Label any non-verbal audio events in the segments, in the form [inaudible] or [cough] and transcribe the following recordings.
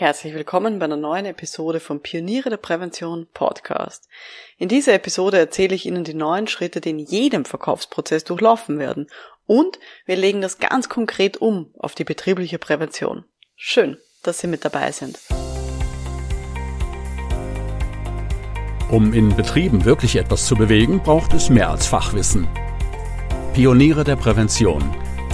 Herzlich willkommen bei einer neuen Episode vom Pioniere der Prävention Podcast. In dieser Episode erzähle ich Ihnen die neuen Schritte, die in jedem Verkaufsprozess durchlaufen werden. Und wir legen das ganz konkret um auf die betriebliche Prävention. Schön, dass Sie mit dabei sind. Um in Betrieben wirklich etwas zu bewegen, braucht es mehr als Fachwissen. Pioniere der Prävention –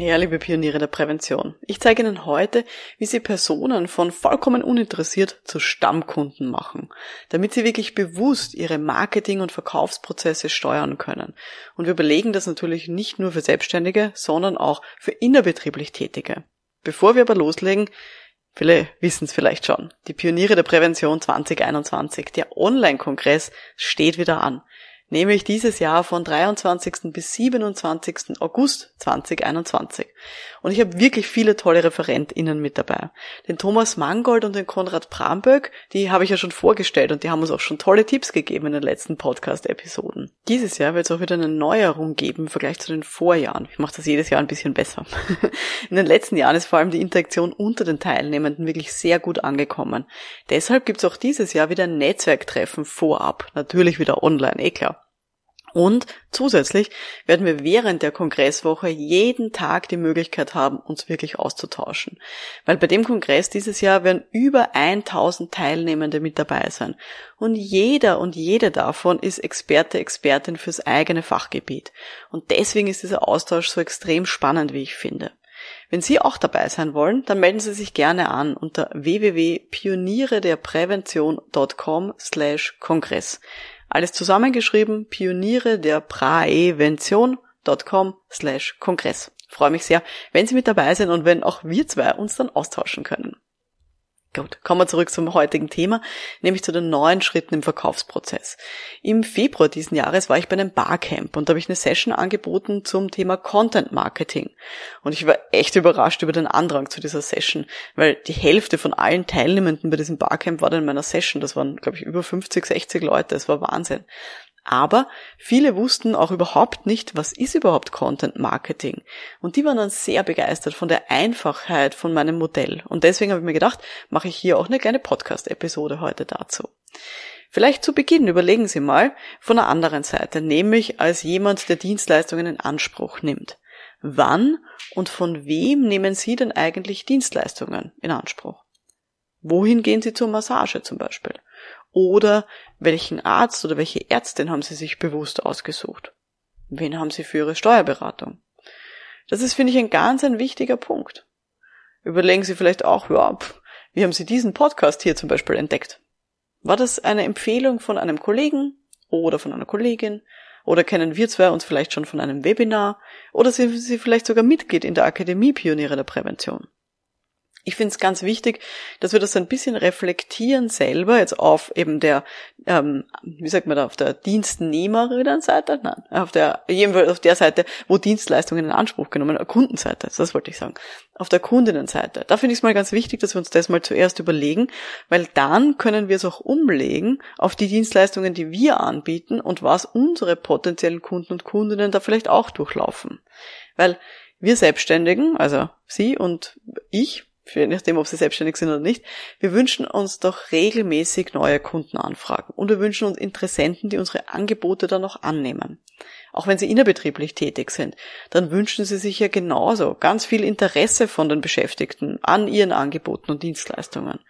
Ja, liebe Pioniere der Prävention. Ich zeige Ihnen heute, wie Sie Personen von vollkommen uninteressiert zu Stammkunden machen, damit Sie wirklich bewusst Ihre Marketing- und Verkaufsprozesse steuern können. Und wir überlegen das natürlich nicht nur für Selbstständige, sondern auch für innerbetrieblich Tätige. Bevor wir aber loslegen, Viele wissen es vielleicht schon. Die Pioniere der Prävention 2021, der Online-Kongress steht wieder an nämlich dieses Jahr von 23. bis 27. August 2021. Und ich habe wirklich viele tolle ReferentInnen mit dabei. Den Thomas Mangold und den Konrad Bramböck, die habe ich ja schon vorgestellt und die haben uns auch schon tolle Tipps gegeben in den letzten Podcast-Episoden. Dieses Jahr wird es auch wieder eine Neuerung geben im Vergleich zu den Vorjahren. Ich mache das jedes Jahr ein bisschen besser. [laughs] in den letzten Jahren ist vor allem die Interaktion unter den Teilnehmenden wirklich sehr gut angekommen. Deshalb gibt es auch dieses Jahr wieder ein Netzwerktreffen vorab. Natürlich wieder online, eh klar. Und zusätzlich werden wir während der Kongresswoche jeden Tag die Möglichkeit haben, uns wirklich auszutauschen. Weil bei dem Kongress dieses Jahr werden über 1000 Teilnehmende mit dabei sein. Und jeder und jede davon ist Experte, Expertin fürs eigene Fachgebiet. Und deswegen ist dieser Austausch so extrem spannend, wie ich finde. Wenn Sie auch dabei sein wollen, dann melden Sie sich gerne an unter www.pionierederprävention.com slash Kongress. Alles zusammengeschrieben, Pioniere der Prävention.com slash Kongress. Freue mich sehr, wenn Sie mit dabei sind und wenn auch wir zwei uns dann austauschen können. Gut, kommen wir zurück zum heutigen Thema, nämlich zu den neuen Schritten im Verkaufsprozess. Im Februar diesen Jahres war ich bei einem Barcamp und da habe ich eine Session angeboten zum Thema Content Marketing. Und ich war echt überrascht über den Andrang zu dieser Session, weil die Hälfte von allen Teilnehmenden bei diesem Barcamp war dann in meiner Session. Das waren, glaube ich, über 50, 60 Leute. Das war Wahnsinn. Aber viele wussten auch überhaupt nicht, was ist überhaupt Content Marketing. Und die waren dann sehr begeistert von der Einfachheit von meinem Modell. Und deswegen habe ich mir gedacht, mache ich hier auch eine kleine Podcast-Episode heute dazu. Vielleicht zu Beginn überlegen Sie mal von der anderen Seite, nämlich als jemand, der Dienstleistungen in Anspruch nimmt. Wann und von wem nehmen Sie denn eigentlich Dienstleistungen in Anspruch? Wohin gehen Sie zur Massage zum Beispiel? Oder welchen Arzt oder welche Ärztin haben Sie sich bewusst ausgesucht? Wen haben Sie für Ihre Steuerberatung? Das ist, finde ich, ein ganz ein wichtiger Punkt. Überlegen Sie vielleicht auch, ja, wie haben Sie diesen Podcast hier zum Beispiel entdeckt? War das eine Empfehlung von einem Kollegen oder von einer Kollegin? Oder kennen wir zwei uns vielleicht schon von einem Webinar? Oder sind Sie vielleicht sogar Mitglied in der Akademie Pioniere der Prävention? Ich finde es ganz wichtig, dass wir das ein bisschen reflektieren selber, jetzt auf eben der, ähm, wie sagt man da, auf der Dienstnehmerinnenseite, nein, auf der, jedenfalls auf der Seite, wo Dienstleistungen in Anspruch genommen, werden, Kundenseite, das wollte ich sagen, auf der Kundinnenseite. Da finde ich es mal ganz wichtig, dass wir uns das mal zuerst überlegen, weil dann können wir es auch umlegen auf die Dienstleistungen, die wir anbieten und was unsere potenziellen Kunden und Kundinnen da vielleicht auch durchlaufen. Weil wir Selbstständigen, also Sie und ich, je nachdem, ob sie selbstständig sind oder nicht, wir wünschen uns doch regelmäßig neue Kundenanfragen und wir wünschen uns Interessenten, die unsere Angebote dann noch annehmen. Auch wenn sie innerbetrieblich tätig sind, dann wünschen sie sich ja genauso ganz viel Interesse von den Beschäftigten an ihren Angeboten und Dienstleistungen.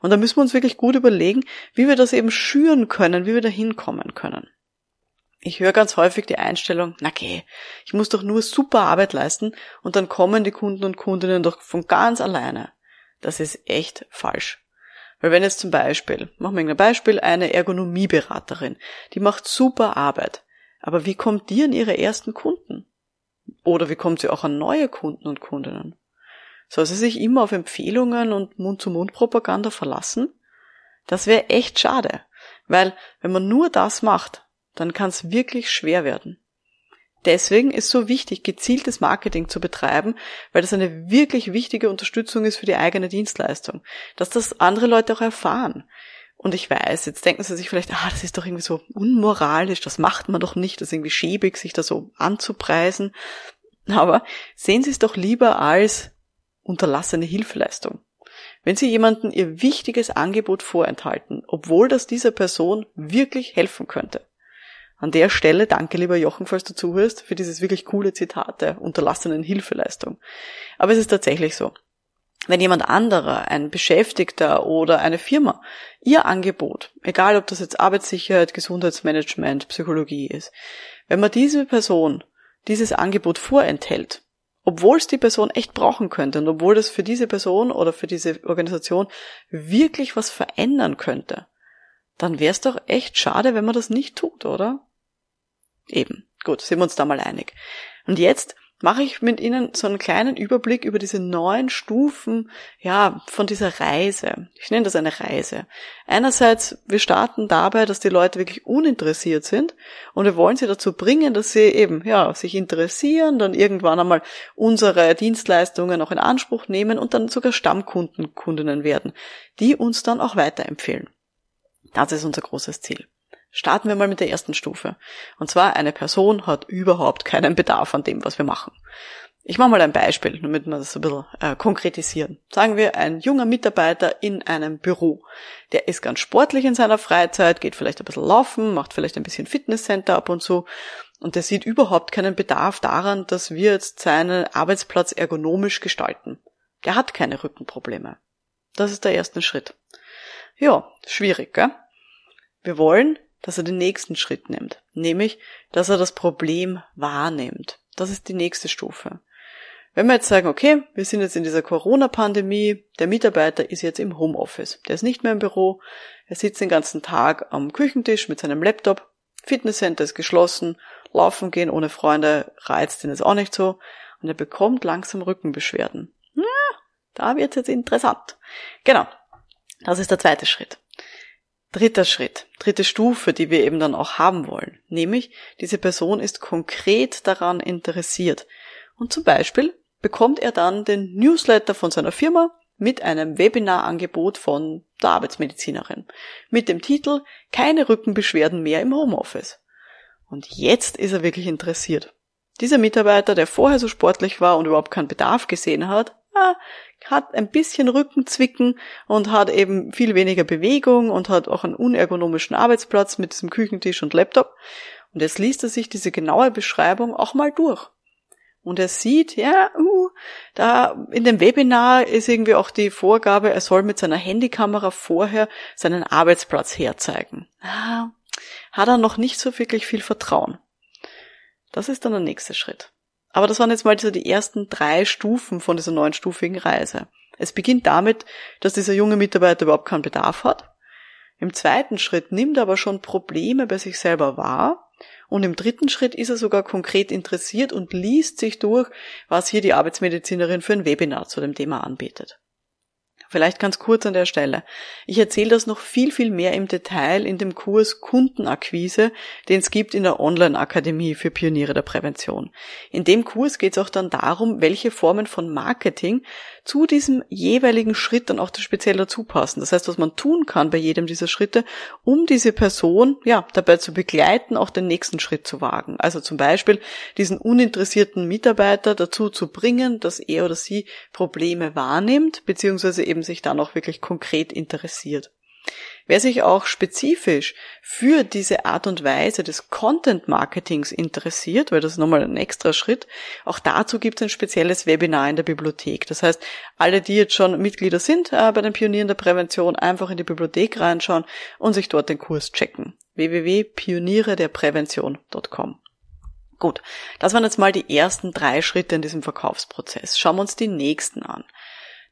Und da müssen wir uns wirklich gut überlegen, wie wir das eben schüren können, wie wir da hinkommen können. Ich höre ganz häufig die Einstellung, na geh, ich muss doch nur super Arbeit leisten und dann kommen die Kunden und Kundinnen doch von ganz alleine. Das ist echt falsch. Weil wenn jetzt zum Beispiel, machen wir ein Beispiel, eine Ergonomieberaterin, die macht super Arbeit, aber wie kommt die an ihre ersten Kunden? Oder wie kommt sie auch an neue Kunden und Kundinnen? Soll sie sich immer auf Empfehlungen und Mund-zu-Mund-Propaganda verlassen? Das wäre echt schade, weil wenn man nur das macht, dann kann es wirklich schwer werden. Deswegen ist so wichtig, gezieltes Marketing zu betreiben, weil das eine wirklich wichtige Unterstützung ist für die eigene Dienstleistung. Dass das andere Leute auch erfahren. Und ich weiß, jetzt denken sie sich vielleicht, ah, das ist doch irgendwie so unmoralisch, das macht man doch nicht, das ist irgendwie schäbig, sich da so anzupreisen. Aber sehen Sie es doch lieber als unterlassene Hilfeleistung. Wenn Sie jemanden Ihr wichtiges Angebot vorenthalten, obwohl das dieser Person wirklich helfen könnte, an der Stelle danke, lieber Jochen, falls du zuhörst, für dieses wirklich coole Zitat der unterlassenen Hilfeleistung. Aber es ist tatsächlich so. Wenn jemand anderer, ein Beschäftigter oder eine Firma, ihr Angebot, egal ob das jetzt Arbeitssicherheit, Gesundheitsmanagement, Psychologie ist, wenn man diese Person dieses Angebot vorenthält, obwohl es die Person echt brauchen könnte und obwohl das für diese Person oder für diese Organisation wirklich was verändern könnte, dann wäre es doch echt schade, wenn man das nicht tut, oder? Eben. Gut, sind wir uns da mal einig. Und jetzt mache ich mit Ihnen so einen kleinen Überblick über diese neuen Stufen, ja, von dieser Reise. Ich nenne das eine Reise. Einerseits, wir starten dabei, dass die Leute wirklich uninteressiert sind und wir wollen sie dazu bringen, dass sie eben, ja, sich interessieren, dann irgendwann einmal unsere Dienstleistungen auch in Anspruch nehmen und dann sogar Stammkunden, Kundinnen werden, die uns dann auch weiterempfehlen. Das ist unser großes Ziel. Starten wir mal mit der ersten Stufe. Und zwar, eine Person hat überhaupt keinen Bedarf an dem, was wir machen. Ich mache mal ein Beispiel, damit wir das ein bisschen äh, konkretisieren. Sagen wir, ein junger Mitarbeiter in einem Büro. Der ist ganz sportlich in seiner Freizeit, geht vielleicht ein bisschen laufen, macht vielleicht ein bisschen Fitnesscenter ab und zu. Und der sieht überhaupt keinen Bedarf daran, dass wir jetzt seinen Arbeitsplatz ergonomisch gestalten. Der hat keine Rückenprobleme. Das ist der erste Schritt. Ja, schwierig, gell? Wir wollen dass er den nächsten Schritt nimmt, nämlich, dass er das Problem wahrnimmt. Das ist die nächste Stufe. Wenn wir jetzt sagen, okay, wir sind jetzt in dieser Corona-Pandemie, der Mitarbeiter ist jetzt im Homeoffice, der ist nicht mehr im Büro, er sitzt den ganzen Tag am Küchentisch mit seinem Laptop, Fitnesscenter ist geschlossen, laufen gehen ohne Freunde reizt ihn jetzt auch nicht so und er bekommt langsam Rückenbeschwerden. Ja, da wird es jetzt interessant. Genau, das ist der zweite Schritt. Dritter Schritt, dritte Stufe, die wir eben dann auch haben wollen, nämlich diese Person ist konkret daran interessiert. Und zum Beispiel bekommt er dann den Newsletter von seiner Firma mit einem Webinarangebot von der Arbeitsmedizinerin mit dem Titel Keine Rückenbeschwerden mehr im Homeoffice. Und jetzt ist er wirklich interessiert. Dieser Mitarbeiter, der vorher so sportlich war und überhaupt keinen Bedarf gesehen hat, hat ein bisschen Rückenzwicken und hat eben viel weniger Bewegung und hat auch einen unergonomischen Arbeitsplatz mit diesem Küchentisch und Laptop. Und jetzt liest er sich diese genaue Beschreibung auch mal durch. Und er sieht, ja, uh, da in dem Webinar ist irgendwie auch die Vorgabe, er soll mit seiner Handykamera vorher seinen Arbeitsplatz herzeigen. Ah, hat er noch nicht so wirklich viel Vertrauen. Das ist dann der nächste Schritt. Aber das waren jetzt mal so die ersten drei Stufen von dieser neunstufigen Reise. Es beginnt damit, dass dieser junge Mitarbeiter überhaupt keinen Bedarf hat. Im zweiten Schritt nimmt er aber schon Probleme bei sich selber wahr. Und im dritten Schritt ist er sogar konkret interessiert und liest sich durch, was hier die Arbeitsmedizinerin für ein Webinar zu dem Thema anbietet. Vielleicht ganz kurz an der Stelle. Ich erzähle das noch viel, viel mehr im Detail in dem Kurs Kundenakquise, den es gibt in der Online-Akademie für Pioniere der Prävention. In dem Kurs geht es auch dann darum, welche Formen von Marketing zu diesem jeweiligen Schritt dann auch speziell dazu passen. Das heißt, was man tun kann bei jedem dieser Schritte, um diese Person ja dabei zu begleiten, auch den nächsten Schritt zu wagen. Also zum Beispiel diesen uninteressierten Mitarbeiter dazu zu bringen, dass er oder sie Probleme wahrnimmt, beziehungsweise eben sich dann auch wirklich konkret interessiert. Wer sich auch spezifisch für diese Art und Weise des Content Marketings interessiert, weil das ist nochmal ein extra Schritt, auch dazu gibt es ein spezielles Webinar in der Bibliothek. Das heißt, alle, die jetzt schon Mitglieder sind äh, bei den Pionieren der Prävention, einfach in die Bibliothek reinschauen und sich dort den Kurs checken. www.pionierederprävention.com Gut, das waren jetzt mal die ersten drei Schritte in diesem Verkaufsprozess. Schauen wir uns die nächsten an.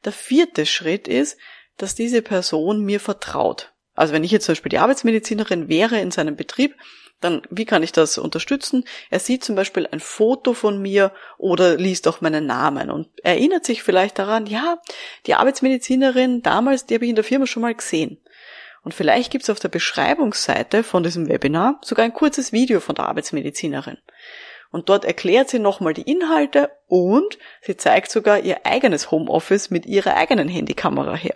Der vierte Schritt ist, dass diese Person mir vertraut. Also wenn ich jetzt zum Beispiel die Arbeitsmedizinerin wäre in seinem Betrieb, dann wie kann ich das unterstützen? Er sieht zum Beispiel ein Foto von mir oder liest auch meinen Namen und erinnert sich vielleicht daran, ja, die Arbeitsmedizinerin damals, die habe ich in der Firma schon mal gesehen. Und vielleicht gibt es auf der Beschreibungsseite von diesem Webinar sogar ein kurzes Video von der Arbeitsmedizinerin. Und dort erklärt sie nochmal die Inhalte und sie zeigt sogar ihr eigenes Homeoffice mit ihrer eigenen Handykamera her.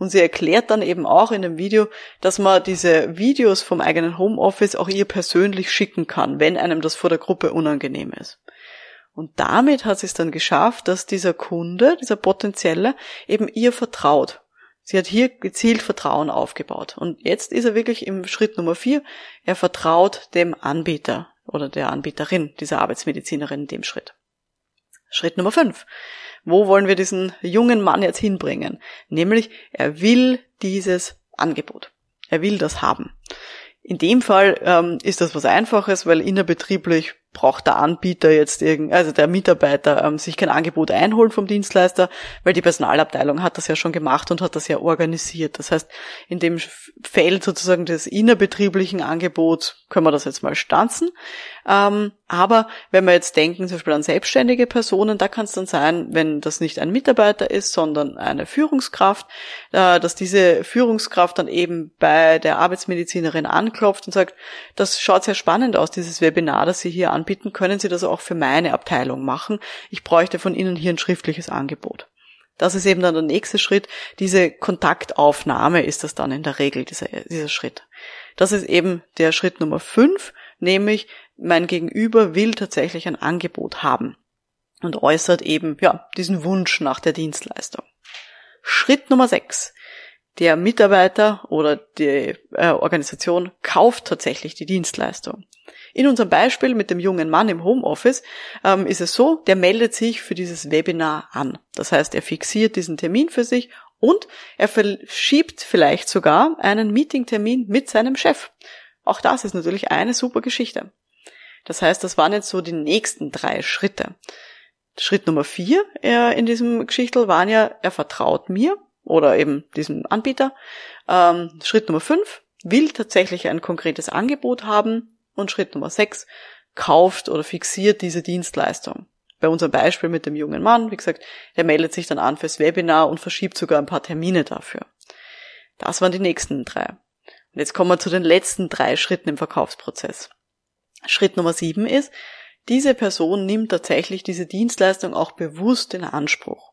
Und sie erklärt dann eben auch in dem Video, dass man diese Videos vom eigenen Homeoffice auch ihr persönlich schicken kann, wenn einem das vor der Gruppe unangenehm ist. Und damit hat sie es dann geschafft, dass dieser Kunde, dieser potenzielle, eben ihr vertraut. Sie hat hier gezielt Vertrauen aufgebaut. Und jetzt ist er wirklich im Schritt Nummer vier. Er vertraut dem Anbieter oder der Anbieterin, dieser Arbeitsmedizinerin in dem Schritt. Schritt Nummer fünf. Wo wollen wir diesen jungen Mann jetzt hinbringen? Nämlich, er will dieses Angebot. Er will das haben. In dem Fall ähm, ist das was Einfaches, weil innerbetrieblich braucht der Anbieter jetzt irgend, also der Mitarbeiter ähm, sich kein Angebot einholen vom Dienstleister, weil die Personalabteilung hat das ja schon gemacht und hat das ja organisiert. Das heißt, in dem Feld sozusagen des innerbetrieblichen Angebots können wir das jetzt mal stanzen. Ähm, aber wenn wir jetzt denken, zum Beispiel an selbstständige Personen, da kann es dann sein, wenn das nicht ein Mitarbeiter ist, sondern eine Führungskraft, äh, dass diese Führungskraft dann eben bei der Arbeitsmedizinerin anklopft und sagt, das schaut sehr spannend aus, dieses Webinar, das Sie hier anbieten, können Sie das auch für meine Abteilung machen? Ich bräuchte von Ihnen hier ein schriftliches Angebot. Das ist eben dann der nächste Schritt. Diese Kontaktaufnahme ist das dann in der Regel, dieser, dieser Schritt. Das ist eben der Schritt Nummer fünf, nämlich mein Gegenüber will tatsächlich ein Angebot haben und äußert eben, ja, diesen Wunsch nach der Dienstleistung. Schritt Nummer sechs. Der Mitarbeiter oder die äh, Organisation kauft tatsächlich die Dienstleistung. In unserem Beispiel mit dem jungen Mann im Homeoffice ähm, ist es so, der meldet sich für dieses Webinar an. Das heißt, er fixiert diesen Termin für sich und er verschiebt vielleicht sogar einen Meetingtermin mit seinem Chef. Auch das ist natürlich eine super Geschichte. Das heißt, das waren jetzt so die nächsten drei Schritte. Schritt Nummer vier äh, in diesem Geschichtel waren ja, er vertraut mir oder eben diesem Anbieter. Ähm, Schritt Nummer fünf will tatsächlich ein konkretes Angebot haben und Schritt Nummer sechs, kauft oder fixiert diese Dienstleistung. Bei unserem Beispiel mit dem jungen Mann, wie gesagt, der meldet sich dann an fürs Webinar und verschiebt sogar ein paar Termine dafür. Das waren die nächsten drei. Und jetzt kommen wir zu den letzten drei Schritten im Verkaufsprozess. Schritt Nummer sieben ist, diese Person nimmt tatsächlich diese Dienstleistung auch bewusst in Anspruch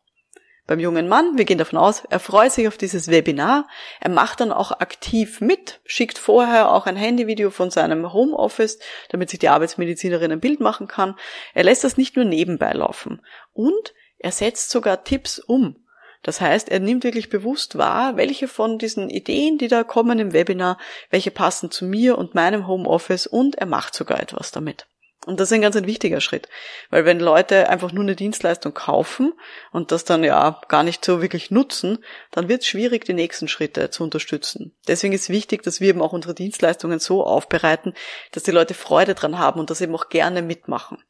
beim jungen Mann. Wir gehen davon aus, er freut sich auf dieses Webinar. Er macht dann auch aktiv mit, schickt vorher auch ein Handyvideo von seinem Homeoffice, damit sich die Arbeitsmedizinerin ein Bild machen kann. Er lässt das nicht nur nebenbei laufen. Und er setzt sogar Tipps um. Das heißt, er nimmt wirklich bewusst wahr, welche von diesen Ideen, die da kommen im Webinar, welche passen zu mir und meinem Homeoffice und er macht sogar etwas damit. Und das ist ein ganz ein wichtiger Schritt, weil wenn Leute einfach nur eine Dienstleistung kaufen und das dann ja gar nicht so wirklich nutzen, dann wird es schwierig, die nächsten Schritte zu unterstützen. Deswegen ist wichtig, dass wir eben auch unsere Dienstleistungen so aufbereiten, dass die Leute Freude dran haben und das eben auch gerne mitmachen.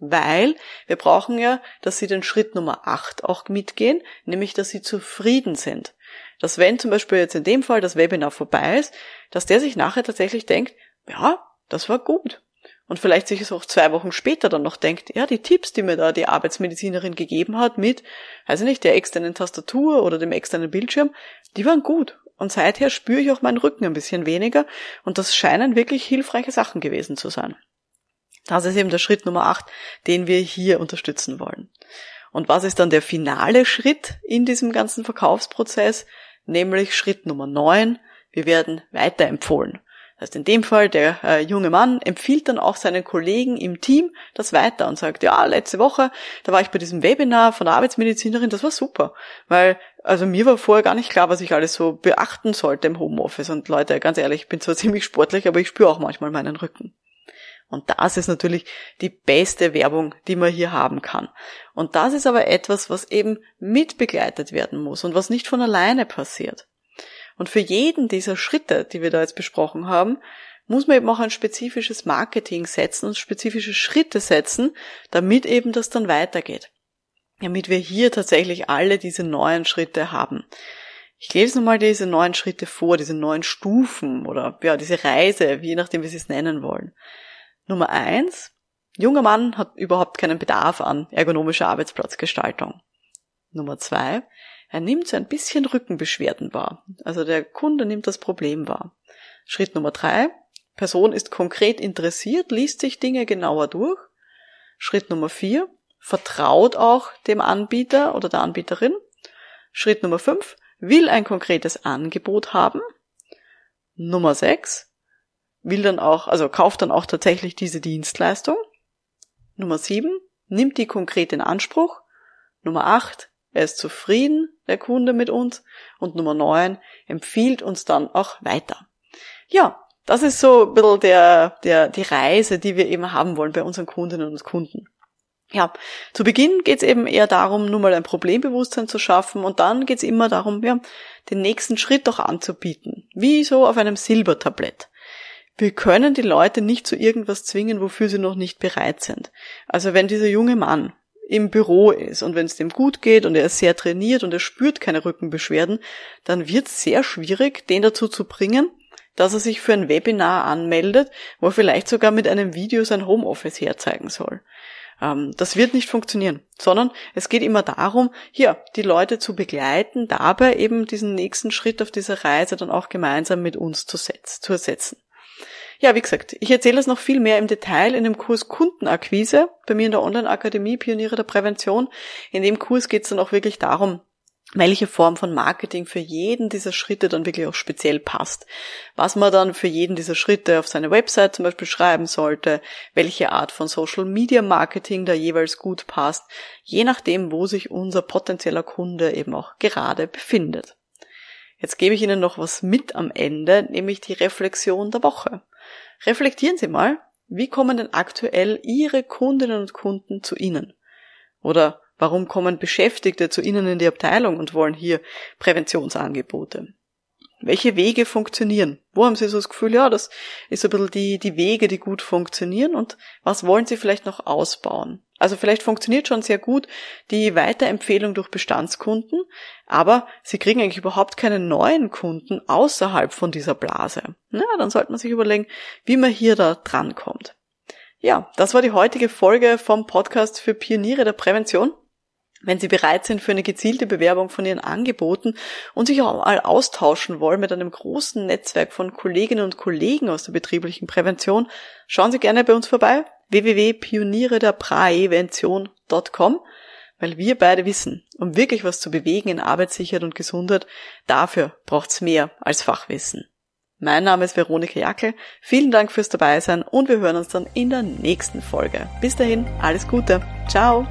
Weil wir brauchen ja, dass sie den Schritt Nummer 8 auch mitgehen, nämlich dass sie zufrieden sind. Dass wenn zum Beispiel jetzt in dem Fall das Webinar vorbei ist, dass der sich nachher tatsächlich denkt, ja, das war gut und vielleicht sich es auch zwei Wochen später dann noch denkt, ja, die Tipps, die mir da die Arbeitsmedizinerin gegeben hat mit, weiß ich nicht, der externen Tastatur oder dem externen Bildschirm, die waren gut. Und seither spüre ich auch meinen Rücken ein bisschen weniger und das scheinen wirklich hilfreiche Sachen gewesen zu sein. Das ist eben der Schritt Nummer acht, den wir hier unterstützen wollen. Und was ist dann der finale Schritt in diesem ganzen Verkaufsprozess? Nämlich Schritt Nummer neun. Wir werden weiterempfohlen. Das heißt, in dem Fall, der äh, junge Mann empfiehlt dann auch seinen Kollegen im Team das weiter und sagt, ja, letzte Woche, da war ich bei diesem Webinar von der Arbeitsmedizinerin, das war super. Weil, also mir war vorher gar nicht klar, was ich alles so beachten sollte im Homeoffice. Und Leute, ganz ehrlich, ich bin zwar [laughs] ziemlich sportlich, aber ich spüre auch manchmal meinen Rücken. Und das ist natürlich die beste Werbung, die man hier haben kann. Und das ist aber etwas, was eben mitbegleitet werden muss und was nicht von alleine passiert. Und für jeden dieser Schritte, die wir da jetzt besprochen haben, muss man eben auch ein spezifisches Marketing setzen und spezifische Schritte setzen, damit eben das dann weitergeht. Damit wir hier tatsächlich alle diese neuen Schritte haben. Ich lese nochmal diese neuen Schritte vor, diese neuen Stufen oder ja, diese Reise, je nachdem, wie Sie es nennen wollen. Nummer eins, junger Mann hat überhaupt keinen Bedarf an ergonomischer Arbeitsplatzgestaltung. Nummer zwei, er nimmt so ein bisschen Rückenbeschwerden wahr. Also der Kunde nimmt das Problem wahr. Schritt Nummer drei. Person ist konkret interessiert, liest sich Dinge genauer durch. Schritt Nummer vier, vertraut auch dem Anbieter oder der Anbieterin. Schritt Nummer fünf, will ein konkretes Angebot haben. Nummer sechs, will dann auch, also kauft dann auch tatsächlich diese Dienstleistung. Nummer sieben, nimmt die konkret in Anspruch. Nummer acht, er ist zufrieden, der Kunde mit uns. Und Nummer neun, empfiehlt uns dann auch weiter. Ja, das ist so ein bisschen der, der, die Reise, die wir eben haben wollen bei unseren Kundinnen und Kunden. Ja, zu Beginn geht es eben eher darum, nur mal ein Problembewusstsein zu schaffen und dann geht es immer darum, ja, den nächsten Schritt auch anzubieten. Wie so auf einem Silbertablett. Wir können die Leute nicht zu irgendwas zwingen, wofür sie noch nicht bereit sind. Also wenn dieser junge Mann im Büro ist und wenn es dem gut geht und er ist sehr trainiert und er spürt keine Rückenbeschwerden, dann wird es sehr schwierig, den dazu zu bringen, dass er sich für ein Webinar anmeldet, wo er vielleicht sogar mit einem Video sein Homeoffice herzeigen soll. Ähm, das wird nicht funktionieren, sondern es geht immer darum, hier die Leute zu begleiten, dabei eben diesen nächsten Schritt auf dieser Reise dann auch gemeinsam mit uns zu, setz, zu ersetzen. Ja, wie gesagt, ich erzähle das noch viel mehr im Detail in dem Kurs Kundenakquise bei mir in der Online-Akademie Pioniere der Prävention. In dem Kurs geht es dann auch wirklich darum, welche Form von Marketing für jeden dieser Schritte dann wirklich auch speziell passt. Was man dann für jeden dieser Schritte auf seine Website zum Beispiel schreiben sollte, welche Art von Social Media Marketing da jeweils gut passt, je nachdem, wo sich unser potenzieller Kunde eben auch gerade befindet. Jetzt gebe ich Ihnen noch was mit am Ende, nämlich die Reflexion der Woche. Reflektieren Sie mal, wie kommen denn aktuell Ihre Kundinnen und Kunden zu Ihnen? Oder Warum kommen Beschäftigte zu Ihnen in die Abteilung und wollen hier Präventionsangebote? Welche Wege funktionieren? Wo haben Sie so das Gefühl, ja, das ist ein bisschen die, die Wege, die gut funktionieren und was wollen Sie vielleicht noch ausbauen? Also vielleicht funktioniert schon sehr gut die Weiterempfehlung durch Bestandskunden, aber Sie kriegen eigentlich überhaupt keine neuen Kunden außerhalb von dieser Blase. Na, dann sollte man sich überlegen, wie man hier da drankommt. Ja, das war die heutige Folge vom Podcast für Pioniere der Prävention. Wenn Sie bereit sind für eine gezielte Bewerbung von Ihren Angeboten und sich auch mal austauschen wollen mit einem großen Netzwerk von Kolleginnen und Kollegen aus der betrieblichen Prävention, schauen Sie gerne bei uns vorbei www.pioniere der Prävention.com, weil wir beide wissen, um wirklich was zu bewegen in Arbeitssicherheit und Gesundheit, dafür braucht's mehr als Fachwissen. Mein Name ist Veronika Jackel, vielen Dank fürs Dabeisein und wir hören uns dann in der nächsten Folge. Bis dahin, alles Gute. Ciao.